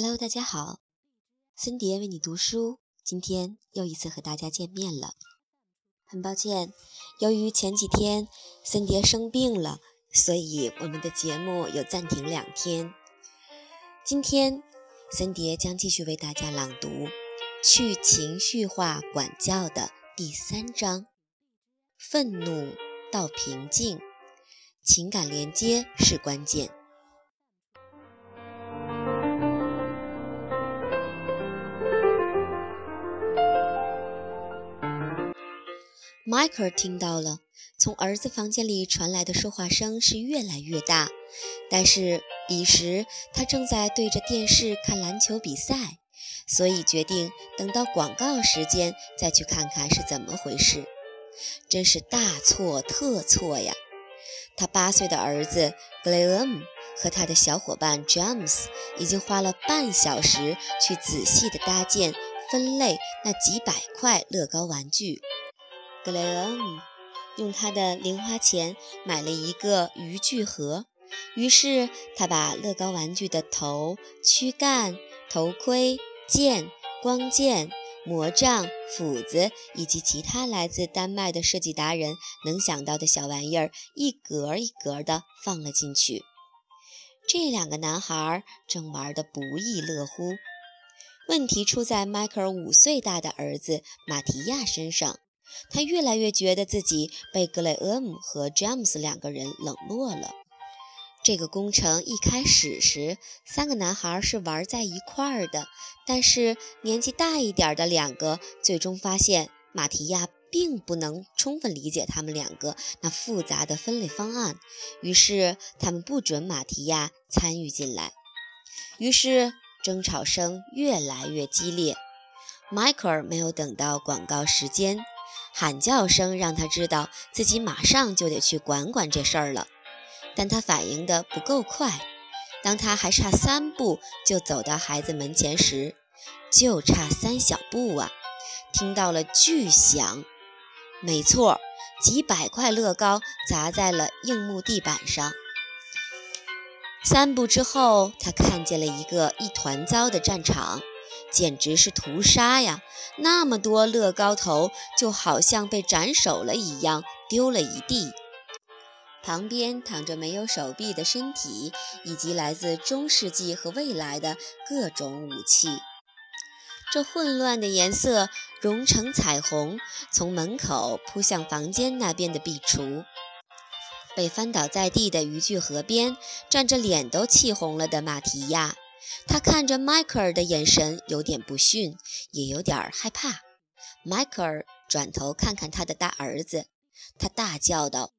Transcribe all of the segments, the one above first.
Hello，大家好，森蝶为你读书，今天又一次和大家见面了。很抱歉，由于前几天森蝶生病了，所以我们的节目有暂停两天。今天森蝶将继续为大家朗读《去情绪化管教》的第三章：愤怒到平静，情感连接是关键。迈克尔听到了，从儿子房间里传来的说话声是越来越大。但是彼时他正在对着电视看篮球比赛，所以决定等到广告时间再去看看是怎么回事。真是大错特错呀！他八岁的儿子格雷厄姆和他的小伙伴詹姆斯已经花了半小时去仔细地搭建、分类那几百块乐高玩具。格雷厄姆用他的零花钱买了一个渔具盒，于是他把乐高玩具的头、躯干、头盔、剑、光剑、魔杖、斧子以及其他来自丹麦的设计达人能想到的小玩意儿一格一格地放了进去。这两个男孩正玩得不亦乐乎。问题出在迈克尔五岁大的儿子马提亚身上。他越来越觉得自己被格雷厄姆和詹姆斯两个人冷落了。这个工程一开始时，三个男孩是玩在一块儿的，但是年纪大一点的两个最终发现马提亚并不能充分理解他们两个那复杂的分类方案，于是他们不准马提亚参与进来。于是争吵声越来越激烈。迈克尔没有等到广告时间。喊叫声让他知道自己马上就得去管管这事儿了，但他反应的不够快。当他还差三步就走到孩子门前时，就差三小步啊！听到了巨响，没错，几百块乐高砸在了硬木地板上。三步之后，他看见了一个一团糟的战场。简直是屠杀呀！那么多乐高头，就好像被斩首了一样，丢了一地。旁边躺着没有手臂的身体，以及来自中世纪和未来的各种武器。这混乱的颜色融成彩虹，从门口扑向房间那边的壁橱。被翻倒在地的渔具河边，站着脸都气红了的马提亚。他看着迈克尔的眼神有点不逊，也有点害怕。迈克尔转头看看他的大儿子，他大叫道：“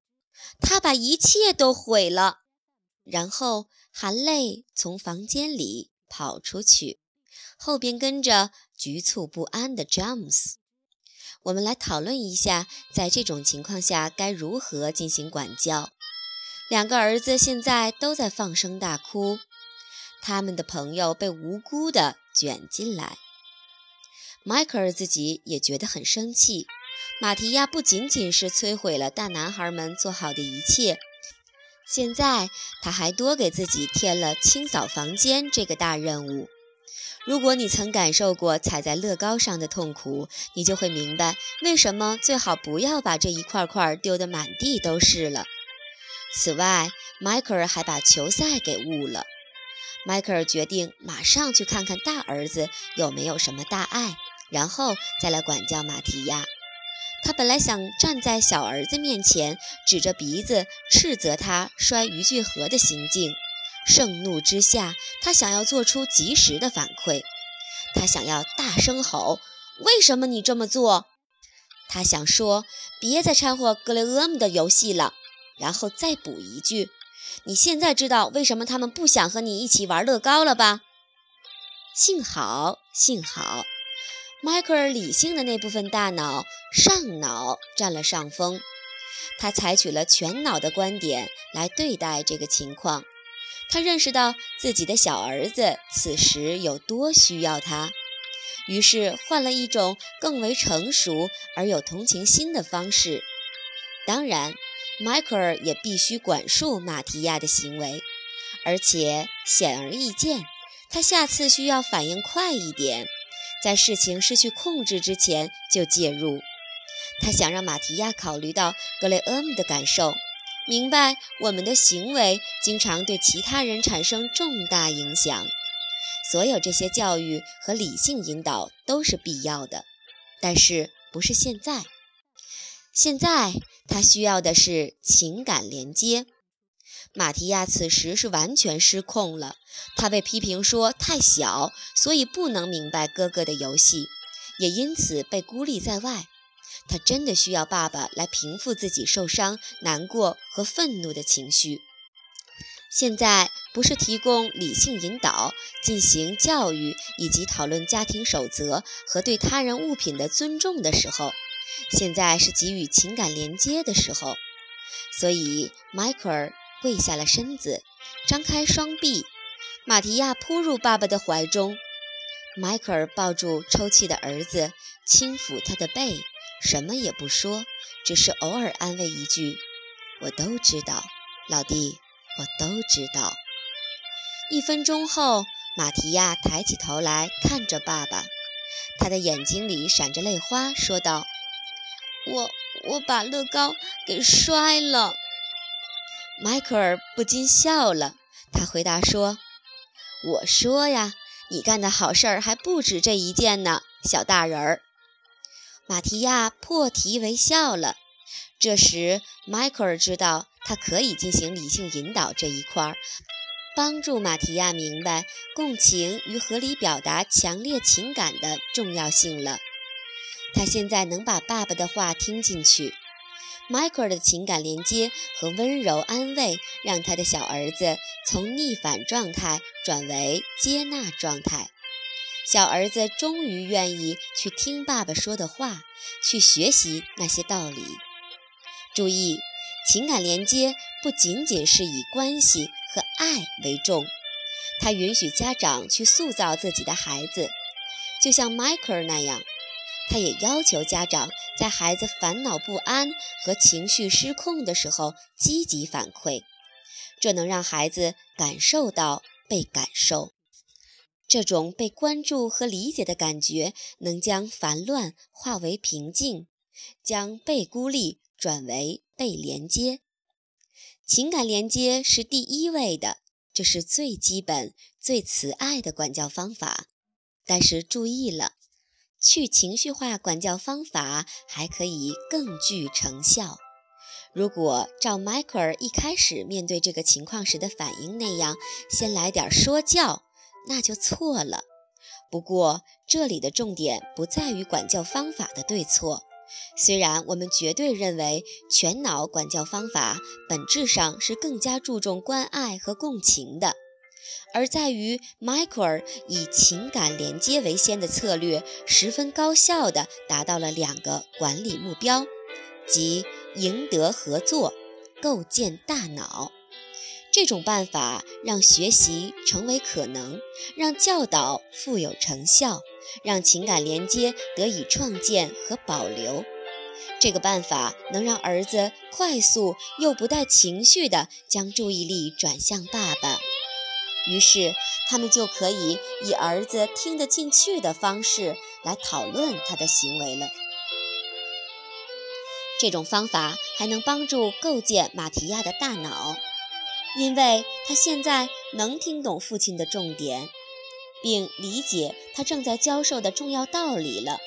他把一切都毁了！”然后含泪从房间里跑出去，后边跟着局促不安的詹姆斯。我们来讨论一下，在这种情况下该如何进行管教。两个儿子现在都在放声大哭。他们的朋友被无辜地卷进来，迈克尔自己也觉得很生气。马提亚不仅仅是摧毁了大男孩们做好的一切，现在他还多给自己添了清扫房间这个大任务。如果你曾感受过踩在乐高上的痛苦，你就会明白为什么最好不要把这一块块丢得满地都是了。此外，迈克尔还把球赛给误了。迈克尔决定马上去看看大儿子有没有什么大碍，然后再来管教马提亚。他本来想站在小儿子面前，指着鼻子斥责他摔渔具盒的行径。盛怒之下，他想要做出及时的反馈。他想要大声吼：“为什么你这么做？”他想说：“别再掺和格雷厄姆的游戏了。”然后再补一句。你现在知道为什么他们不想和你一起玩乐高了吧？幸好，幸好，迈克尔理性的那部分大脑上脑占了上风，他采取了全脑的观点来对待这个情况。他认识到自己的小儿子此时有多需要他，于是换了一种更为成熟而有同情心的方式。当然。迈克尔也必须管束马提亚的行为，而且显而易见，他下次需要反应快一点，在事情失去控制之前就介入。他想让马提亚考虑到格雷厄姆的感受，明白我们的行为经常对其他人产生重大影响。所有这些教育和理性引导都是必要的，但是不是现在。现在他需要的是情感连接。马提亚此时是完全失控了，他被批评说太小，所以不能明白哥哥的游戏，也因此被孤立在外。他真的需要爸爸来平复自己受伤、难过和愤怒的情绪。现在不是提供理性引导、进行教育以及讨论家庭守则和对他人物品的尊重的时候，现在是给予情感连接的时候。所以，迈克尔跪下了身子，张开双臂。马提亚扑入爸爸的怀中，迈克尔抱住抽泣的儿子，轻抚他的背，什么也不说，只是偶尔安慰一句：“我都知道，老弟，我都知道。”一分钟后，马提亚抬起头来看着爸爸，他的眼睛里闪着泪花，说道：“我我把乐高给摔了。”迈克尔不禁笑了，他回答说：“我说呀，你干的好事儿还不止这一件呢，小大人儿。”马提亚破涕为笑了。这时，迈克尔知道他可以进行理性引导这一块儿，帮助马提亚明白共情与合理表达强烈情感的重要性了。他现在能把爸爸的话听进去。迈克尔的情感连接和温柔安慰，让他的小儿子从逆反状态转为接纳状态。小儿子终于愿意去听爸爸说的话，去学习那些道理。注意，情感连接不仅仅是以关系和爱为重，它允许家长去塑造自己的孩子，就像迈克尔那样。他也要求家长在孩子烦恼不安和情绪失控的时候积极反馈，这能让孩子感受到被感受。这种被关注和理解的感觉，能将烦乱化为平静，将被孤立转为被连接。情感连接是第一位的，这是最基本、最慈爱的管教方法。但是注意了。去情绪化管教方法还可以更具成效。如果照迈克尔一开始面对这个情况时的反应那样，先来点说教，那就错了。不过这里的重点不在于管教方法的对错，虽然我们绝对认为全脑管教方法本质上是更加注重关爱和共情的。而在于迈克尔以情感连接为先的策略，十分高效地达到了两个管理目标，即赢得合作、构建大脑。这种办法让学习成为可能，让教导富有成效，让情感连接得以创建和保留。这个办法能让儿子快速又不带情绪地将注意力转向爸爸。于是，他们就可以以儿子听得进去的方式来讨论他的行为了。这种方法还能帮助构建马提亚的大脑，因为他现在能听懂父亲的重点，并理解他正在教授的重要道理了。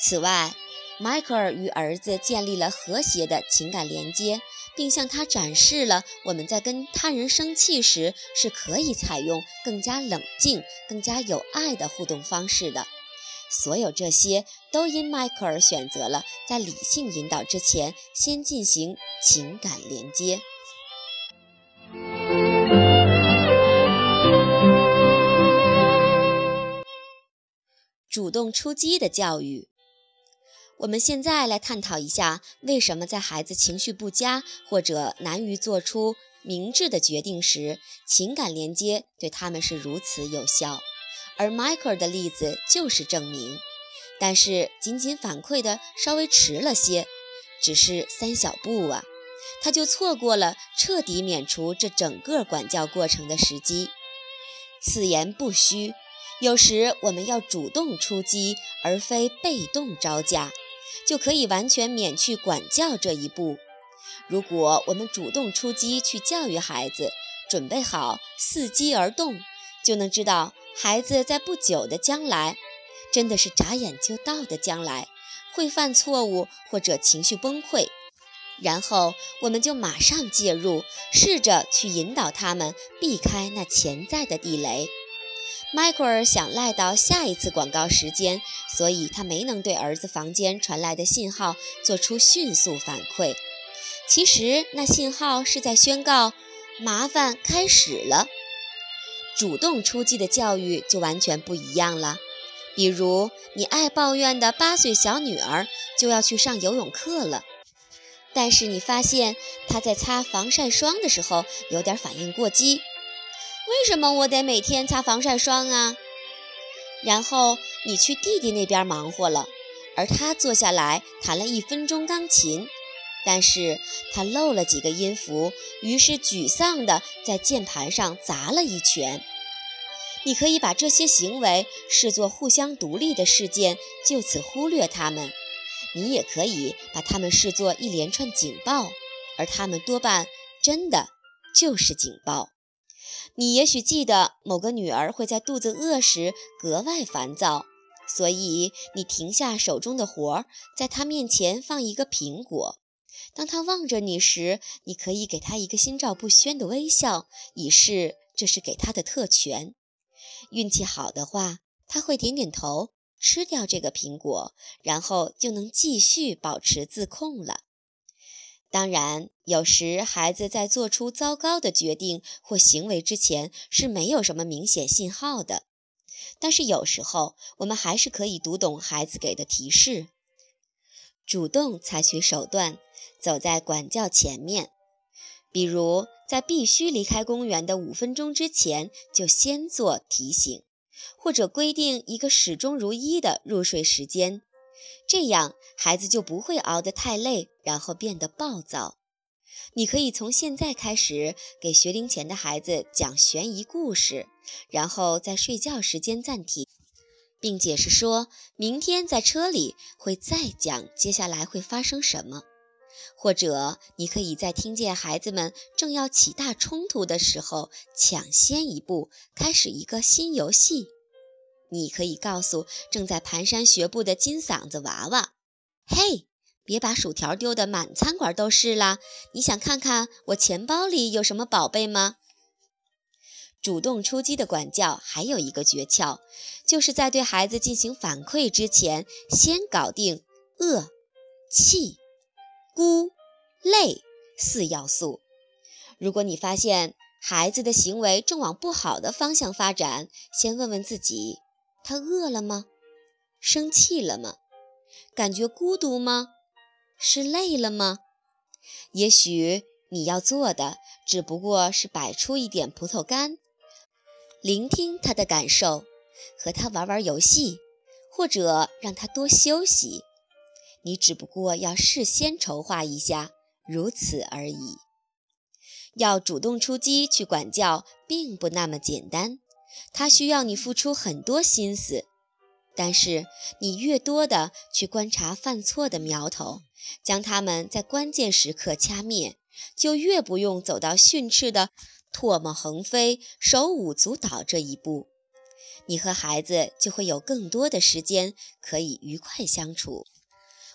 此外，迈克尔与儿子建立了和谐的情感连接，并向他展示了我们在跟他人生气时是可以采用更加冷静、更加有爱的互动方式的。所有这些都因迈克尔选择了在理性引导之前先进行情感连接，主动出击的教育。我们现在来探讨一下，为什么在孩子情绪不佳或者难于做出明智的决定时，情感连接对他们是如此有效。而迈克尔的例子就是证明。但是仅仅反馈的稍微迟了些，只是三小步啊，他就错过了彻底免除这整个管教过程的时机。此言不虚。有时我们要主动出击，而非被动招架，就可以完全免去管教这一步。如果我们主动出击去教育孩子，准备好伺机而动，就能知道孩子在不久的将来，真的是眨眼就到的将来，会犯错误或者情绪崩溃。然后我们就马上介入，试着去引导他们避开那潜在的地雷。迈克尔想赖到下一次广告时间，所以他没能对儿子房间传来的信号做出迅速反馈。其实那信号是在宣告麻烦开始了。主动出击的教育就完全不一样了。比如你爱抱怨的八岁小女儿就要去上游泳课了。但是你发现她在擦防晒霜的时候有点反应过激，为什么我得每天擦防晒霜啊？然后你去弟弟那边忙活了，而他坐下来弹了一分钟钢琴，但是他漏了几个音符，于是沮丧地在键盘上砸了一拳。你可以把这些行为视作互相独立的事件，就此忽略他们。你也可以把它们视作一连串警报，而它们多半真的就是警报。你也许记得某个女儿会在肚子饿时格外烦躁，所以你停下手中的活儿，在她面前放一个苹果。当她望着你时，你可以给她一个心照不宣的微笑，以示这是给她的特权。运气好的话，她会点点头。吃掉这个苹果，然后就能继续保持自控了。当然，有时孩子在做出糟糕的决定或行为之前是没有什么明显信号的，但是有时候我们还是可以读懂孩子给的提示，主动采取手段，走在管教前面。比如，在必须离开公园的五分钟之前，就先做提醒。或者规定一个始终如一的入睡时间，这样孩子就不会熬得太累，然后变得暴躁。你可以从现在开始给学龄前的孩子讲悬疑故事，然后在睡觉时间暂停，并解释说明天在车里会再讲接下来会发生什么。或者你可以在听见孩子们正要起大冲突的时候，抢先一步开始一个新游戏。你可以告诉正在蹒跚学步的金嗓子娃娃：“嘿，别把薯条丢得满餐馆都是啦！你想看看我钱包里有什么宝贝吗？”主动出击的管教还有一个诀窍，就是在对孩子进行反馈之前，先搞定饿、气。孤、累四要素。如果你发现孩子的行为正往不好的方向发展，先问问自己：他饿了吗？生气了吗？感觉孤独吗？是累了吗？也许你要做的只不过是摆出一点葡萄干，聆听他的感受，和他玩玩游戏，或者让他多休息。你只不过要事先筹划一下，如此而已。要主动出击去管教，并不那么简单，它需要你付出很多心思。但是你越多的去观察犯错的苗头，将他们在关键时刻掐灭，就越不用走到训斥的唾沫横飞、手舞足蹈这一步。你和孩子就会有更多的时间可以愉快相处。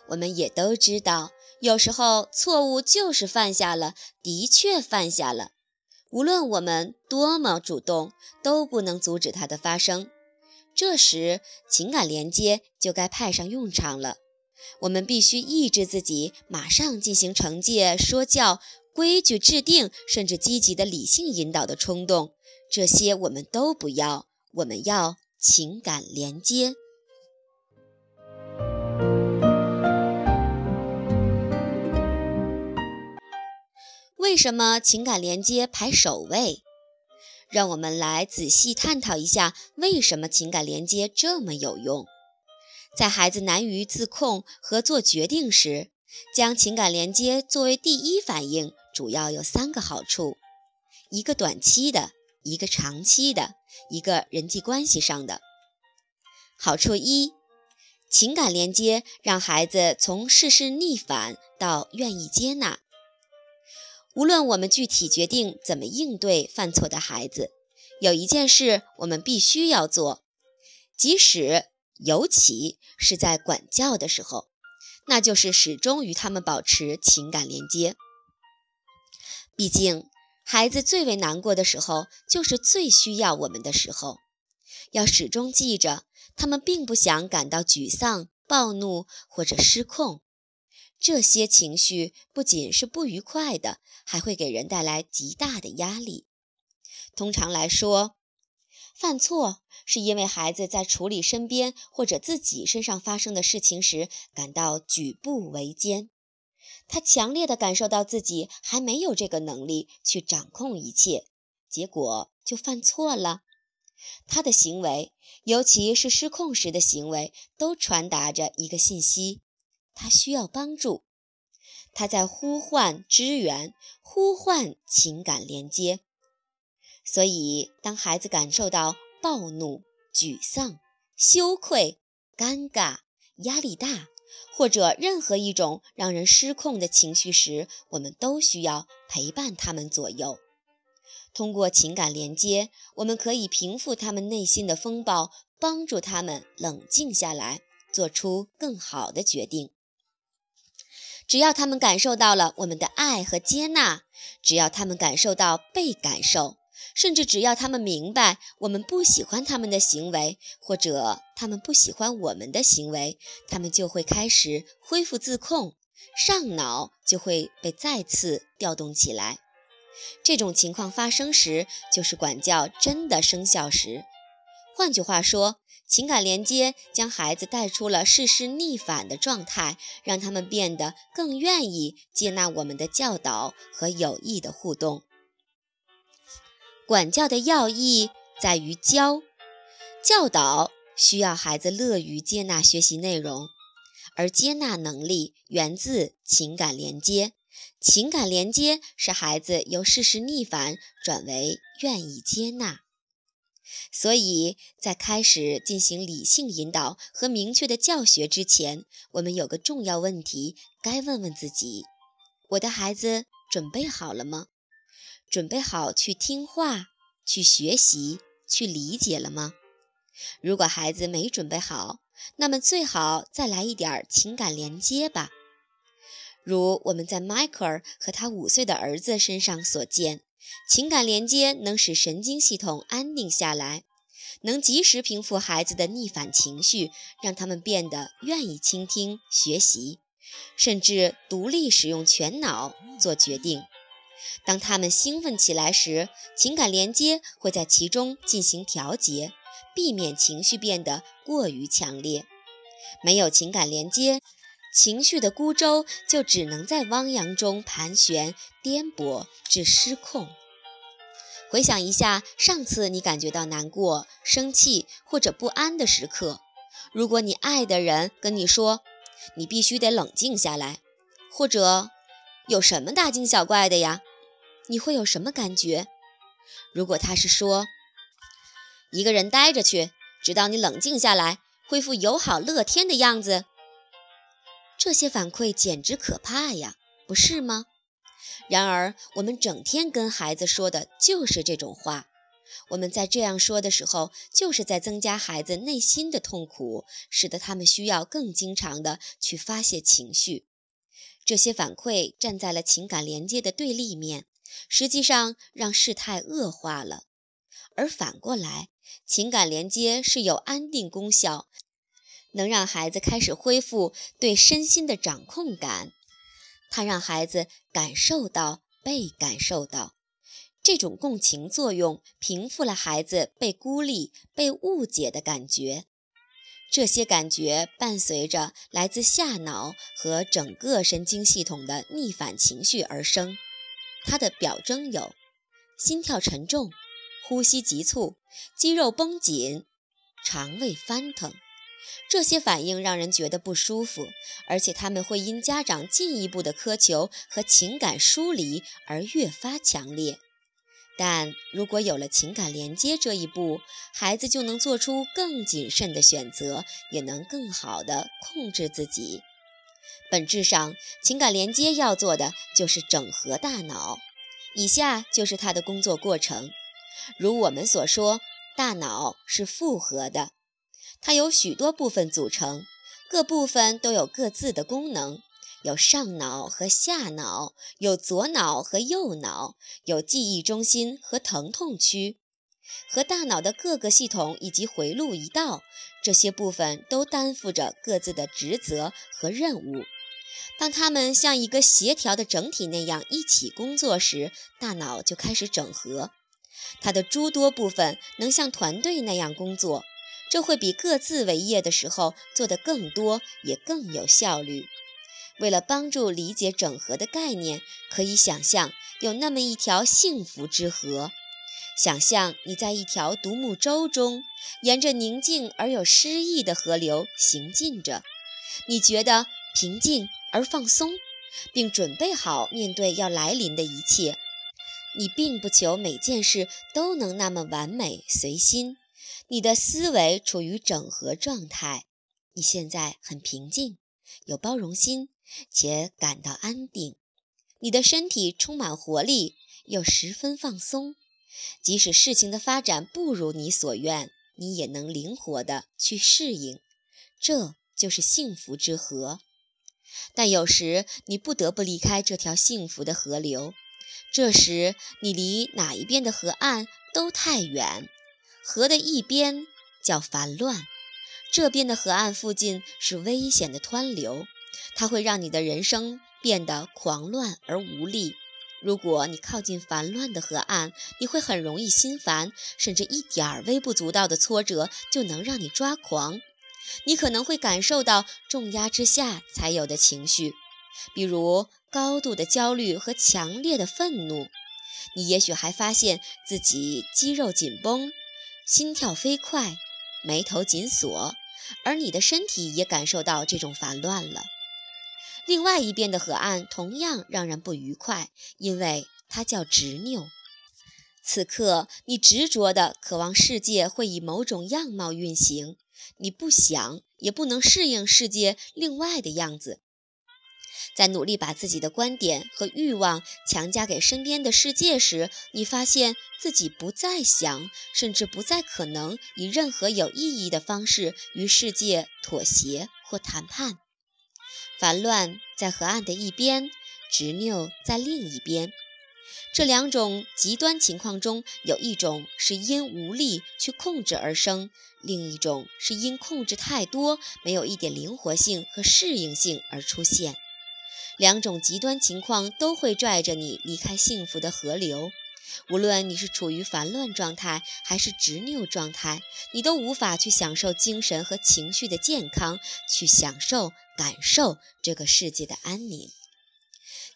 我们也都知道，有时候错误就是犯下了，的确犯下了。无论我们多么主动，都不能阻止它的发生。这时，情感连接就该派上用场了。我们必须抑制自己马上进行惩戒、说教、规矩制定，甚至积极的理性引导的冲动。这些我们都不要。我们要情感连接。为什么情感连接排首位？让我们来仔细探讨一下，为什么情感连接这么有用。在孩子难于自控和做决定时，将情感连接作为第一反应，主要有三个好处：一个短期的，一个长期的，一个人际关系上的。好处一，情感连接让孩子从事事逆反到愿意接纳。无论我们具体决定怎么应对犯错的孩子，有一件事我们必须要做，即使尤其是在管教的时候，那就是始终与他们保持情感连接。毕竟，孩子最为难过的时候，就是最需要我们的时候。要始终记着，他们并不想感到沮丧、暴怒或者失控。这些情绪不仅是不愉快的，还会给人带来极大的压力。通常来说，犯错是因为孩子在处理身边或者自己身上发生的事情时感到举步维艰，他强烈的感受到自己还没有这个能力去掌控一切，结果就犯错了。他的行为，尤其是失控时的行为，都传达着一个信息。他需要帮助，他在呼唤支援，呼唤情感连接。所以，当孩子感受到暴怒、沮丧、羞愧、尴尬、压力大，或者任何一种让人失控的情绪时，我们都需要陪伴他们左右。通过情感连接，我们可以平复他们内心的风暴，帮助他们冷静下来，做出更好的决定。只要他们感受到了我们的爱和接纳，只要他们感受到被感受，甚至只要他们明白我们不喜欢他们的行为，或者他们不喜欢我们的行为，他们就会开始恢复自控，上脑就会被再次调动起来。这种情况发生时，就是管教真的生效时。换句话说，情感连接将孩子带出了事事逆反的状态，让他们变得更愿意接纳我们的教导和有益的互动。管教的要义在于教，教导需要孩子乐于接纳学习内容，而接纳能力源自情感连接。情感连接使孩子由事事逆反转为愿意接纳。所以在开始进行理性引导和明确的教学之前，我们有个重要问题该问问自己：我的孩子准备好了吗？准备好去听话、去学习、去理解了吗？如果孩子没准备好，那么最好再来一点情感连接吧。如我们在迈克尔和他五岁的儿子身上所见。情感连接能使神经系统安定下来，能及时平复孩子的逆反情绪，让他们变得愿意倾听、学习，甚至独立使用全脑做决定。当他们兴奋起来时，情感连接会在其中进行调节，避免情绪变得过于强烈。没有情感连接，情绪的孤舟就只能在汪洋中盘旋、颠簸至失控。回想一下，上次你感觉到难过、生气或者不安的时刻，如果你爱的人跟你说“你必须得冷静下来”，或者“有什么大惊小怪的呀”，你会有什么感觉？如果他是说“一个人待着去，直到你冷静下来，恢复友好乐天的样子”，这些反馈简直可怕呀，不是吗？然而，我们整天跟孩子说的就是这种话。我们在这样说的时候，就是在增加孩子内心的痛苦，使得他们需要更经常的去发泄情绪。这些反馈站在了情感连接的对立面，实际上让事态恶化了。而反过来，情感连接是有安定功效，能让孩子开始恢复对身心的掌控感。它让孩子感受到被感受到，这种共情作用平复了孩子被孤立、被误解的感觉。这些感觉伴随着来自下脑和整个神经系统的逆反情绪而生。它的表征有：心跳沉重、呼吸急促、肌肉绷紧、肠胃翻腾。这些反应让人觉得不舒服，而且他们会因家长进一步的苛求和情感疏离而越发强烈。但如果有了情感连接这一步，孩子就能做出更谨慎的选择，也能更好地控制自己。本质上，情感连接要做的就是整合大脑。以下就是它的工作过程。如我们所说，大脑是复合的，它由许多部分组成，各部分都有各自的功能。有上脑和下脑，有左脑和右脑，有记忆中心和疼痛区，和大脑的各个系统以及回路一道，这些部分都担负着各自的职责和任务。当它们像一个协调的整体那样一起工作时，大脑就开始整合。它的诸多部分能像团队那样工作，这会比各自为业的时候做得更多，也更有效率。为了帮助理解整合的概念，可以想象有那么一条幸福之河。想象你在一条独木舟中，沿着宁静而有诗意的河流行进着，你觉得平静而放松，并准备好面对要来临的一切。你并不求每件事都能那么完美随心，你的思维处于整合状态。你现在很平静，有包容心。且感到安定，你的身体充满活力，又十分放松。即使事情的发展不如你所愿，你也能灵活地去适应。这就是幸福之河。但有时你不得不离开这条幸福的河流，这时你离哪一边的河岸都太远。河的一边叫烦乱，这边的河岸附近是危险的湍流。它会让你的人生变得狂乱而无力。如果你靠近烦乱的河岸，你会很容易心烦，甚至一点儿微不足道的挫折就能让你抓狂。你可能会感受到重压之下才有的情绪，比如高度的焦虑和强烈的愤怒。你也许还发现自己肌肉紧绷、心跳飞快、眉头紧锁，而你的身体也感受到这种烦乱了。另外一边的河岸同样让人不愉快，因为它叫执拗。此刻，你执着地渴望世界会以某种样貌运行，你不想也不能适应世界另外的样子。在努力把自己的观点和欲望强加给身边的世界时，你发现自己不再想，甚至不再可能以任何有意义的方式与世界妥协或谈判。烦乱在河岸的一边，执拗在另一边。这两种极端情况中，有一种是因无力去控制而生，另一种是因控制太多，没有一点灵活性和适应性而出现。两种极端情况都会拽着你离开幸福的河流。无论你是处于烦乱状态还是执拗状态，你都无法去享受精神和情绪的健康，去享受、感受这个世界的安宁。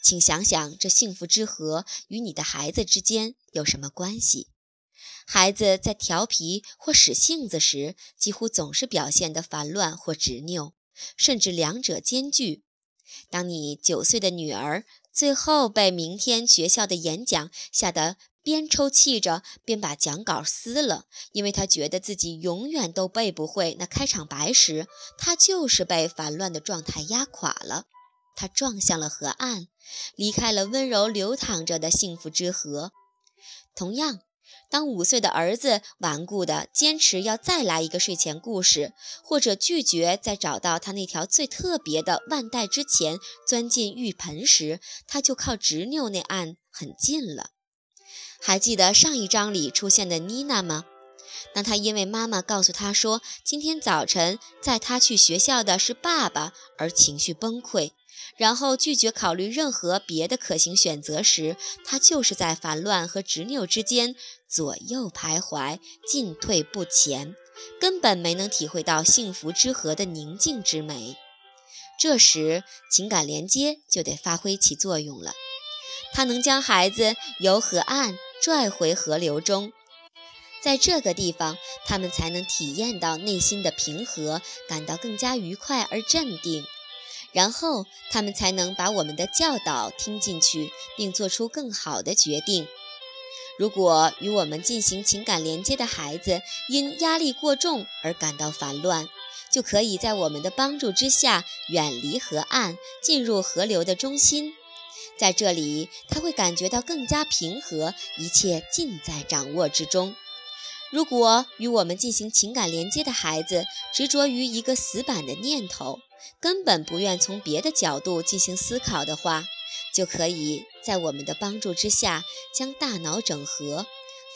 请想想，这幸福之河与你的孩子之间有什么关系？孩子在调皮或使性子时，几乎总是表现得烦乱或执拗，甚至两者兼具。当你九岁的女儿。最后被明天学校的演讲吓得边抽泣着边把讲稿撕了，因为她觉得自己永远都背不会那开场白时，她就是被烦乱的状态压垮了。他撞向了河岸，离开了温柔流淌着的幸福之河。同样。当五岁的儿子顽固地坚持要再来一个睡前故事，或者拒绝在找到他那条最特别的腕带之前钻进浴盆时，他就靠执拗那岸很近了。还记得上一章里出现的妮娜吗？当他因为妈妈告诉他说今天早晨载他去学校的是爸爸而情绪崩溃。然后拒绝考虑任何别的可行选择时，他就是在烦乱和执拗之间左右徘徊，进退不前，根本没能体会到幸福之河的宁静之美。这时，情感连接就得发挥其作用了，它能将孩子由河岸拽回河流中，在这个地方，他们才能体验到内心的平和，感到更加愉快而镇定。然后他们才能把我们的教导听进去，并做出更好的决定。如果与我们进行情感连接的孩子因压力过重而感到烦乱，就可以在我们的帮助之下远离河岸，进入河流的中心。在这里，他会感觉到更加平和，一切尽在掌握之中。如果与我们进行情感连接的孩子执着于一个死板的念头，根本不愿从别的角度进行思考的话，就可以在我们的帮助之下将大脑整合，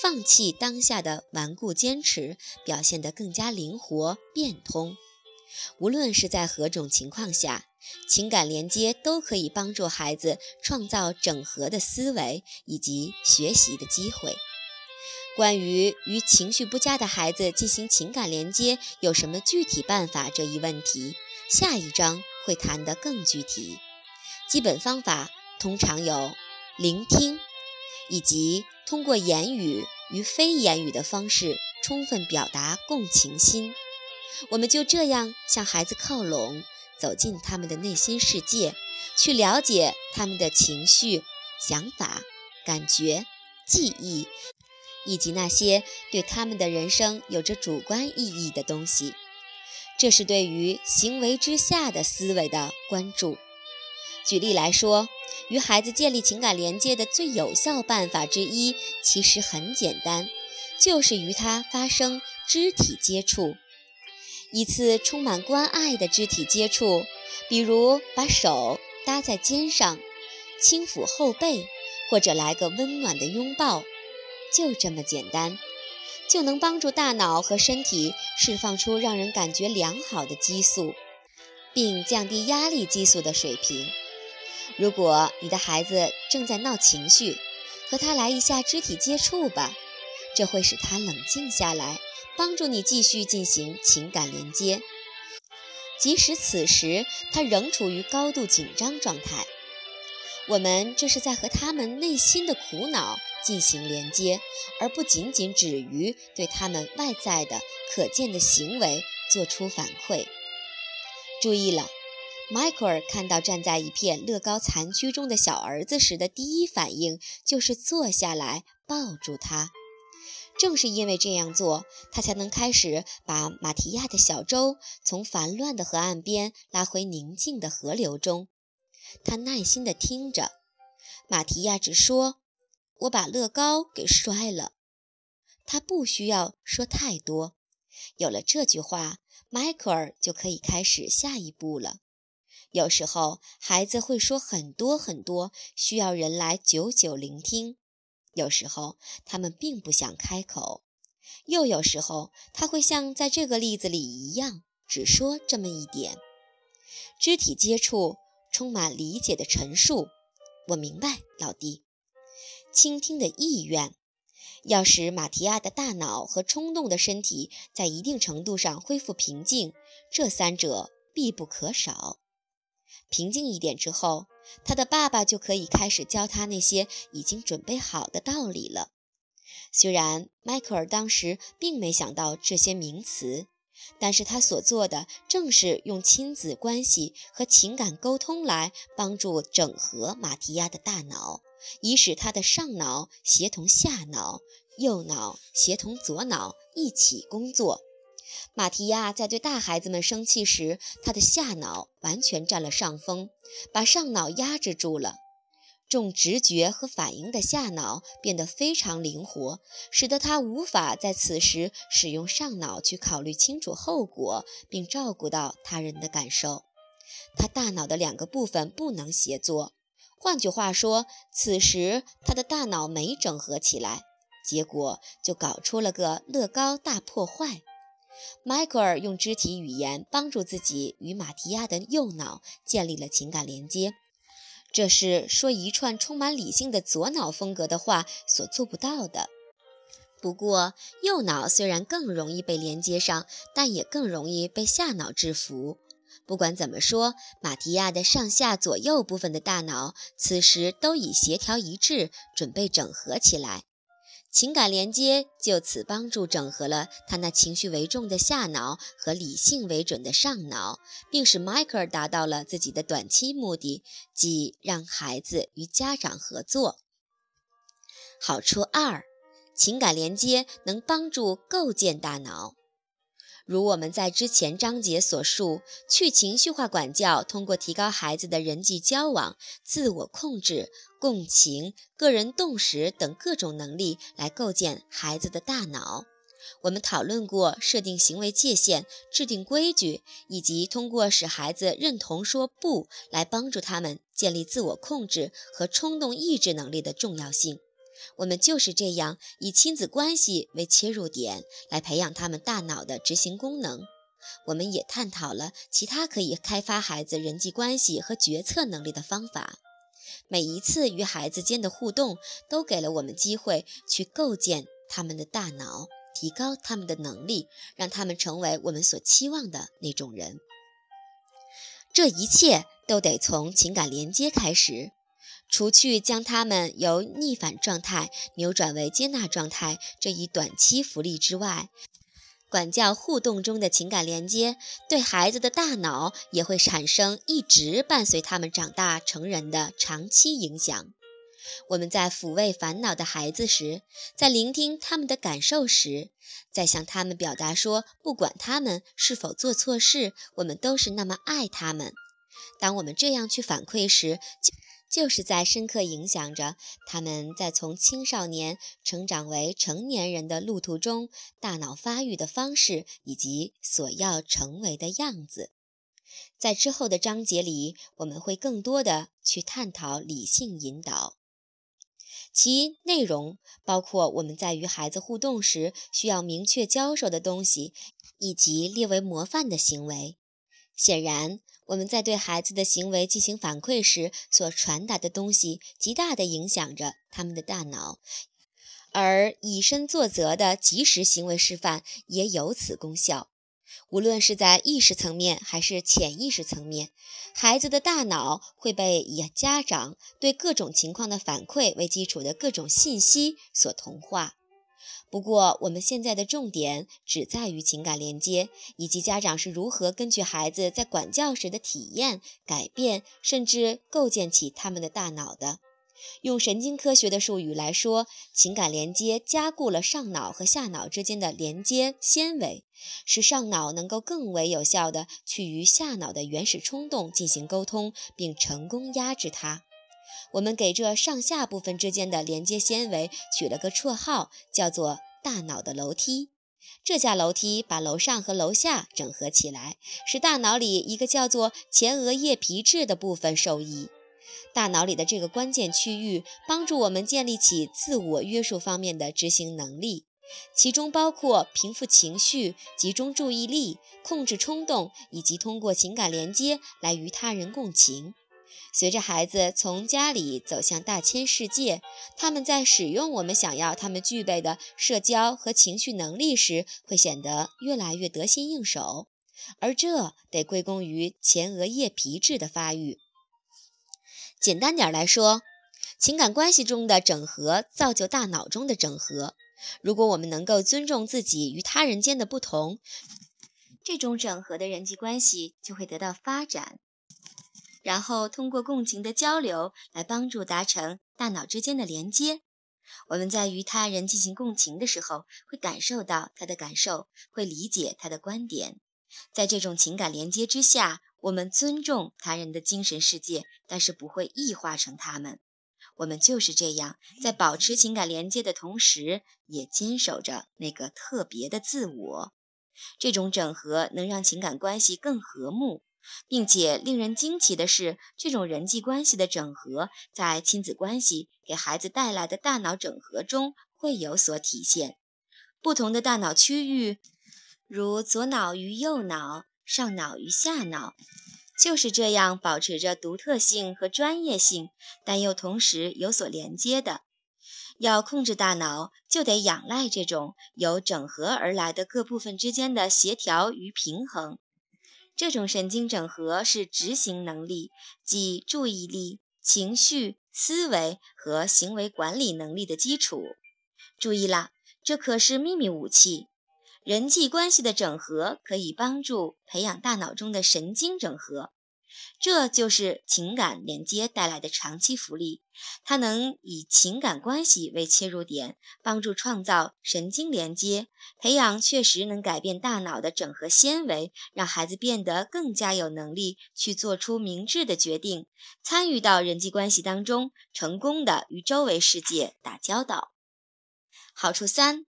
放弃当下的顽固坚持，表现得更加灵活变通。无论是在何种情况下，情感连接都可以帮助孩子创造整合的思维以及学习的机会。关于与情绪不佳的孩子进行情感连接有什么具体办法这一问题，下一章会谈得更具体。基本方法通常有聆听，以及通过言语与非言语的方式充分表达共情心。我们就这样向孩子靠拢，走进他们的内心世界，去了解他们的情绪、想法、感觉、记忆。以及那些对他们的人生有着主观意义的东西，这是对于行为之下的思维的关注。举例来说，与孩子建立情感连接的最有效办法之一，其实很简单，就是与他发生肢体接触。一次充满关爱的肢体接触，比如把手搭在肩上，轻抚后背，或者来个温暖的拥抱。就这么简单，就能帮助大脑和身体释放出让人感觉良好的激素，并降低压力激素的水平。如果你的孩子正在闹情绪，和他来一下肢体接触吧，这会使他冷静下来，帮助你继续进行情感连接。即使此时他仍处于高度紧张状态，我们这是在和他们内心的苦恼。进行连接，而不仅仅止于对他们外在的可见的行为做出反馈。注意了，迈克尔看到站在一片乐高残躯中的小儿子时的第一反应就是坐下来抱住他。正是因为这样做，他才能开始把马提亚的小舟从烦乱的河岸边拉回宁静的河流中。他耐心地听着，马提亚只说。我把乐高给摔了，他不需要说太多。有了这句话，迈克尔就可以开始下一步了。有时候，孩子会说很多很多，需要人来久久聆听；有时候，他们并不想开口；又有时候，他会像在这个例子里一样，只说这么一点。肢体接触，充满理解的陈述。我明白，老弟。倾听的意愿，要使马提亚的大脑和冲动的身体在一定程度上恢复平静，这三者必不可少。平静一点之后，他的爸爸就可以开始教他那些已经准备好的道理了。虽然迈克尔当时并没想到这些名词，但是他所做的正是用亲子关系和情感沟通来帮助整合马提亚的大脑。以使他的上脑协同下脑，右脑协同左脑一起工作。马提亚在对大孩子们生气时，他的下脑完全占了上风，把上脑压制住了。重直觉和反应的下脑变得非常灵活，使得他无法在此时使用上脑去考虑清楚后果，并照顾到他人的感受。他大脑的两个部分不能协作。换句话说，此时他的大脑没整合起来，结果就搞出了个乐高大破坏。迈克尔用肢体语言帮助自己与马提亚的右脑建立了情感连接，这是说一串充满理性的左脑风格的话所做不到的。不过，右脑虽然更容易被连接上，但也更容易被下脑制服。不管怎么说，马提亚的上下左右部分的大脑此时都已协调一致，准备整合起来。情感连接就此帮助整合了他那情绪为重的下脑和理性为准的上脑，并使迈克尔达到了自己的短期目的，即让孩子与家长合作。好处二，情感连接能帮助构建大脑。如我们在之前章节所述，去情绪化管教通过提高孩子的人际交往、自我控制、共情、个人洞识等各种能力来构建孩子的大脑。我们讨论过设定行为界限、制定规矩，以及通过使孩子认同说不来帮助他们建立自我控制和冲动抑制能力的重要性。我们就是这样以亲子关系为切入点来培养他们大脑的执行功能。我们也探讨了其他可以开发孩子人际关系和决策能力的方法。每一次与孩子间的互动，都给了我们机会去构建他们的大脑。提高他们的能力，让他们成为我们所期望的那种人。这一切都得从情感连接开始，除去将他们由逆反状态扭转为接纳状态这一短期福利之外，管教互动中的情感连接对孩子的大脑也会产生一直伴随他们长大成人的长期影响。我们在抚慰烦恼的孩子时，在聆听他们的感受时，在向他们表达说，不管他们是否做错事，我们都是那么爱他们。当我们这样去反馈时，就就是在深刻影响着他们在从青少年成长为成年人的路途中大脑发育的方式以及所要成为的样子。在之后的章节里，我们会更多的去探讨理性引导。其内容包括我们在与孩子互动时需要明确教授的东西，以及列为模范的行为。显然，我们在对孩子的行为进行反馈时所传达的东西，极大地影响着他们的大脑，而以身作则的及时行为示范也有此功效。无论是在意识层面还是潜意识层面，孩子的大脑会被以家长对各种情况的反馈为基础的各种信息所同化。不过，我们现在的重点只在于情感连接，以及家长是如何根据孩子在管教时的体验改变，甚至构建起他们的大脑的。用神经科学的术语来说，情感连接加固了上脑和下脑之间的连接纤维，使上脑能够更为有效地去与下脑的原始冲动进行沟通，并成功压制它。我们给这上下部分之间的连接纤维取了个绰号，叫做“大脑的楼梯”。这架楼梯把楼上和楼下整合起来，使大脑里一个叫做前额叶皮质的部分受益。大脑里的这个关键区域，帮助我们建立起自我约束方面的执行能力，其中包括平复情绪、集中注意力、控制冲动，以及通过情感连接来与他人共情。随着孩子从家里走向大千世界，他们在使用我们想要他们具备的社交和情绪能力时，会显得越来越得心应手，而这得归功于前额叶皮质的发育。简单点来说，情感关系中的整合造就大脑中的整合。如果我们能够尊重自己与他人间的不同，这种整合的人际关系就会得到发展。然后通过共情的交流来帮助达成大脑之间的连接。我们在与他人进行共情的时候，会感受到他的感受，会理解他的观点。在这种情感连接之下。我们尊重他人的精神世界，但是不会异化成他们。我们就是这样，在保持情感连接的同时，也坚守着那个特别的自我。这种整合能让情感关系更和睦，并且令人惊奇的是，这种人际关系的整合在亲子关系给孩子带来的大脑整合中会有所体现。不同的大脑区域，如左脑与右脑。上脑与下脑就是这样保持着独特性和专业性，但又同时有所连接的。要控制大脑，就得仰赖这种由整合而来的各部分之间的协调与平衡。这种神经整合是执行能力，即注意力、情绪、思维和行为管理能力的基础。注意啦，这可是秘密武器。人际关系的整合可以帮助培养大脑中的神经整合。这就是情感连接带来的长期福利。它能以情感关系为切入点，帮助创造神经连接，培养确实能改变大脑的整合纤维，让孩子变得更加有能力去做出明智的决定，参与到人际关系当中，成功的与周围世界打交道。好处三。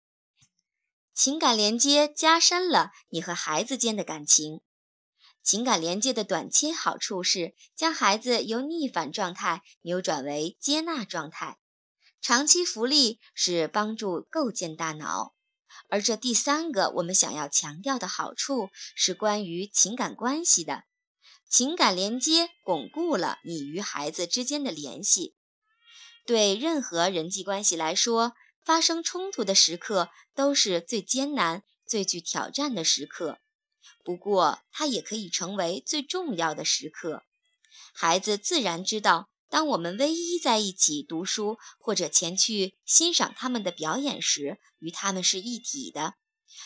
情感连接加深了你和孩子间的感情。情感连接的短期好处是将孩子由逆反状态扭转为接纳状态，长期福利是帮助构建大脑。而这第三个我们想要强调的好处是关于情感关系的。情感连接巩固了你与孩子之间的联系。对任何人际关系来说。发生冲突的时刻都是最艰难、最具挑战的时刻，不过它也可以成为最重要的时刻。孩子自然知道，当我们唯一在一起读书或者前去欣赏他们的表演时，与他们是一体的。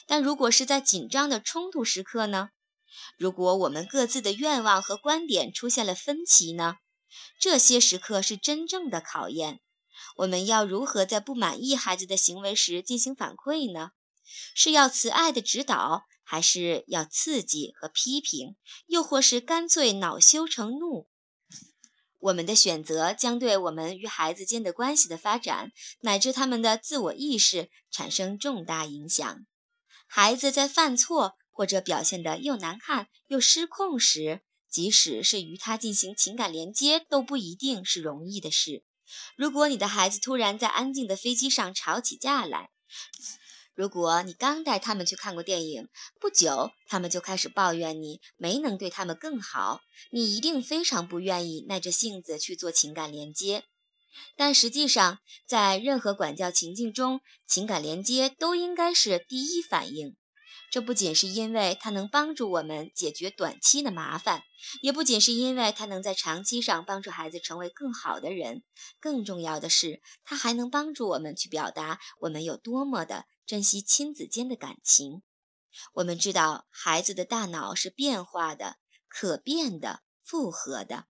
但如果是在紧张的冲突时刻呢？如果我们各自的愿望和观点出现了分歧呢？这些时刻是真正的考验。我们要如何在不满意孩子的行为时进行反馈呢？是要慈爱的指导，还是要刺激和批评，又或是干脆恼羞成怒？我们的选择将对我们与孩子间的关系的发展，乃至他们的自我意识产生重大影响。孩子在犯错或者表现得又难看又失控时，即使是与他进行情感连接，都不一定是容易的事。如果你的孩子突然在安静的飞机上吵起架来，如果你刚带他们去看过电影，不久他们就开始抱怨你没能对他们更好，你一定非常不愿意耐着性子去做情感连接。但实际上，在任何管教情境中，情感连接都应该是第一反应。这不仅是因为它能帮助我们解决短期的麻烦，也不仅是因为它能在长期上帮助孩子成为更好的人。更重要的是，它还能帮助我们去表达我们有多么的珍惜亲子间的感情。我们知道，孩子的大脑是变化的、可变的、复合的，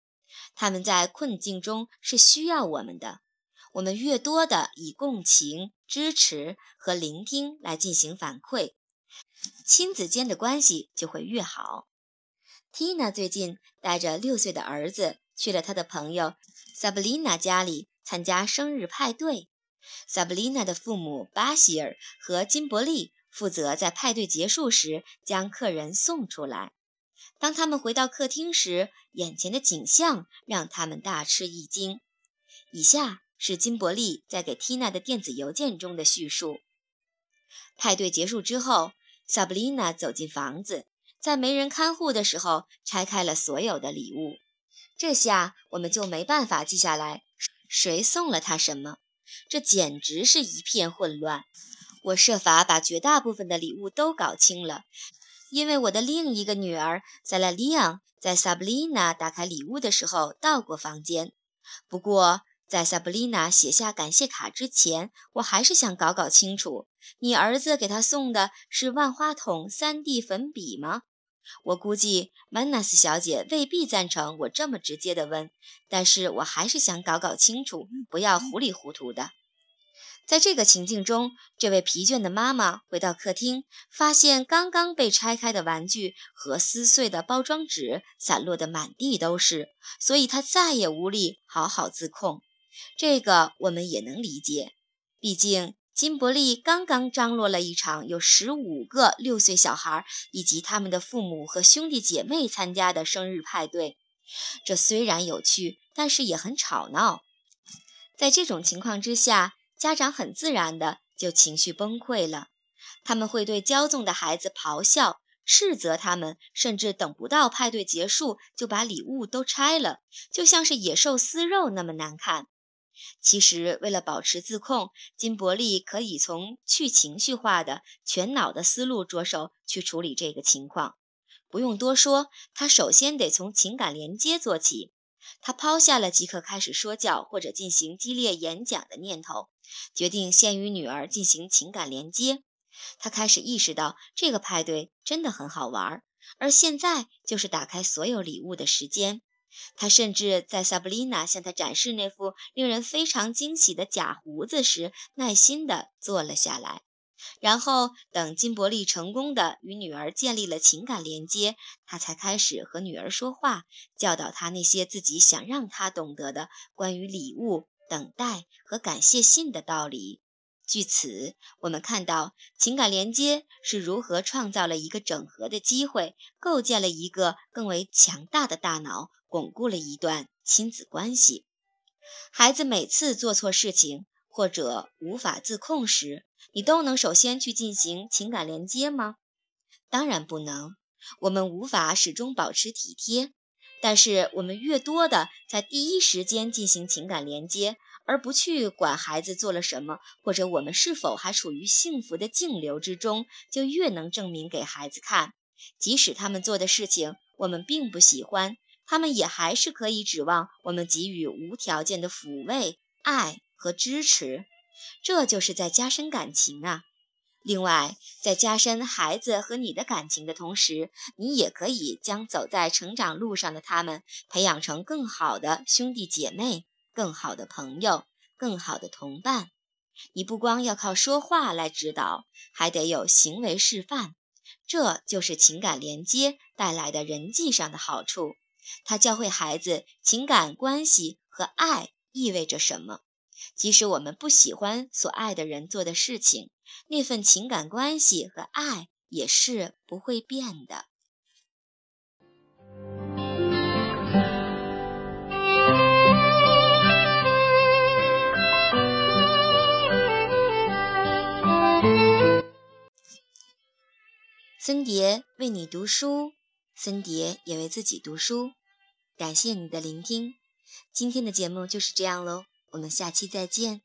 他们在困境中是需要我们的。我们越多的以共情、支持和聆听来进行反馈。亲子间的关系就会越好。Tina 最近带着六岁的儿子去了他的朋友 Sabrina 家里参加生日派对。Sabrina 的父母巴希尔和金伯利负责在派对结束时将客人送出来。当他们回到客厅时，眼前的景象让他们大吃一惊。以下是金伯利在给 Tina 的电子邮件中的叙述：派对结束之后。萨布丽娜走进房子，在没人看护的时候拆开了所有的礼物。这下我们就没办法记下来谁送了她什么，这简直是一片混乱。我设法把绝大部分的礼物都搞清了，因为我的另一个女儿塞拉利昂在萨布丽娜打开礼物的时候到过房间。不过，在萨布丽娜写下感谢卡之前，我还是想搞搞清楚：你儿子给她送的是万花筒 3D 粉笔吗？我估计曼纳斯小姐未必赞成我这么直接的问，但是我还是想搞搞清楚，不要糊里糊涂的。在这个情境中，这位疲倦的妈妈回到客厅，发现刚刚被拆开的玩具和撕碎的包装纸散落得满地都是，所以她再也无力好好自控。这个我们也能理解，毕竟金伯利刚刚张罗了一场有十五个六岁小孩以及他们的父母和兄弟姐妹参加的生日派对。这虽然有趣，但是也很吵闹。在这种情况之下，家长很自然的就情绪崩溃了，他们会对骄纵的孩子咆哮。斥责他们，甚至等不到派对结束就把礼物都拆了，就像是野兽撕肉那么难看。其实，为了保持自控，金伯利可以从去情绪化的全脑的思路着手去处理这个情况。不用多说，他首先得从情感连接做起。他抛下了即刻开始说教或者进行激烈演讲的念头，决定先与女儿进行情感连接。他开始意识到，这个派对真的很好玩，而现在就是打开所有礼物的时间。他甚至在萨布丽娜向他展示那副令人非常惊喜的假胡子时，耐心地坐了下来。然后等金伯利成功地与女儿建立了情感连接，他才开始和女儿说话，教导她那些自己想让她懂得的关于礼物、等待和感谢信的道理。据此，我们看到情感连接是如何创造了一个整合的机会，构建了一个更为强大的大脑，巩固了一段亲子关系。孩子每次做错事情或者无法自控时，你都能首先去进行情感连接吗？当然不能。我们无法始终保持体贴，但是我们越多的在第一时间进行情感连接，而不去管孩子做了什么，或者我们是否还处于幸福的静流之中，就越能证明给孩子看，即使他们做的事情我们并不喜欢，他们也还是可以指望我们给予无条件的抚慰、爱和支持。这就是在加深感情啊！另外，在加深孩子和你的感情的同时，你也可以将走在成长路上的他们培养成更好的兄弟姐妹、更好的朋友、更好的同伴。你不光要靠说话来指导，还得有行为示范。这就是情感连接带来的人际上的好处。它教会孩子情感关系和爱意味着什么。即使我们不喜欢所爱的人做的事情，那份情感关系和爱也是不会变的。森蝶为你读书，森蝶也为自己读书。感谢你的聆听，今天的节目就是这样喽。我们下期再见。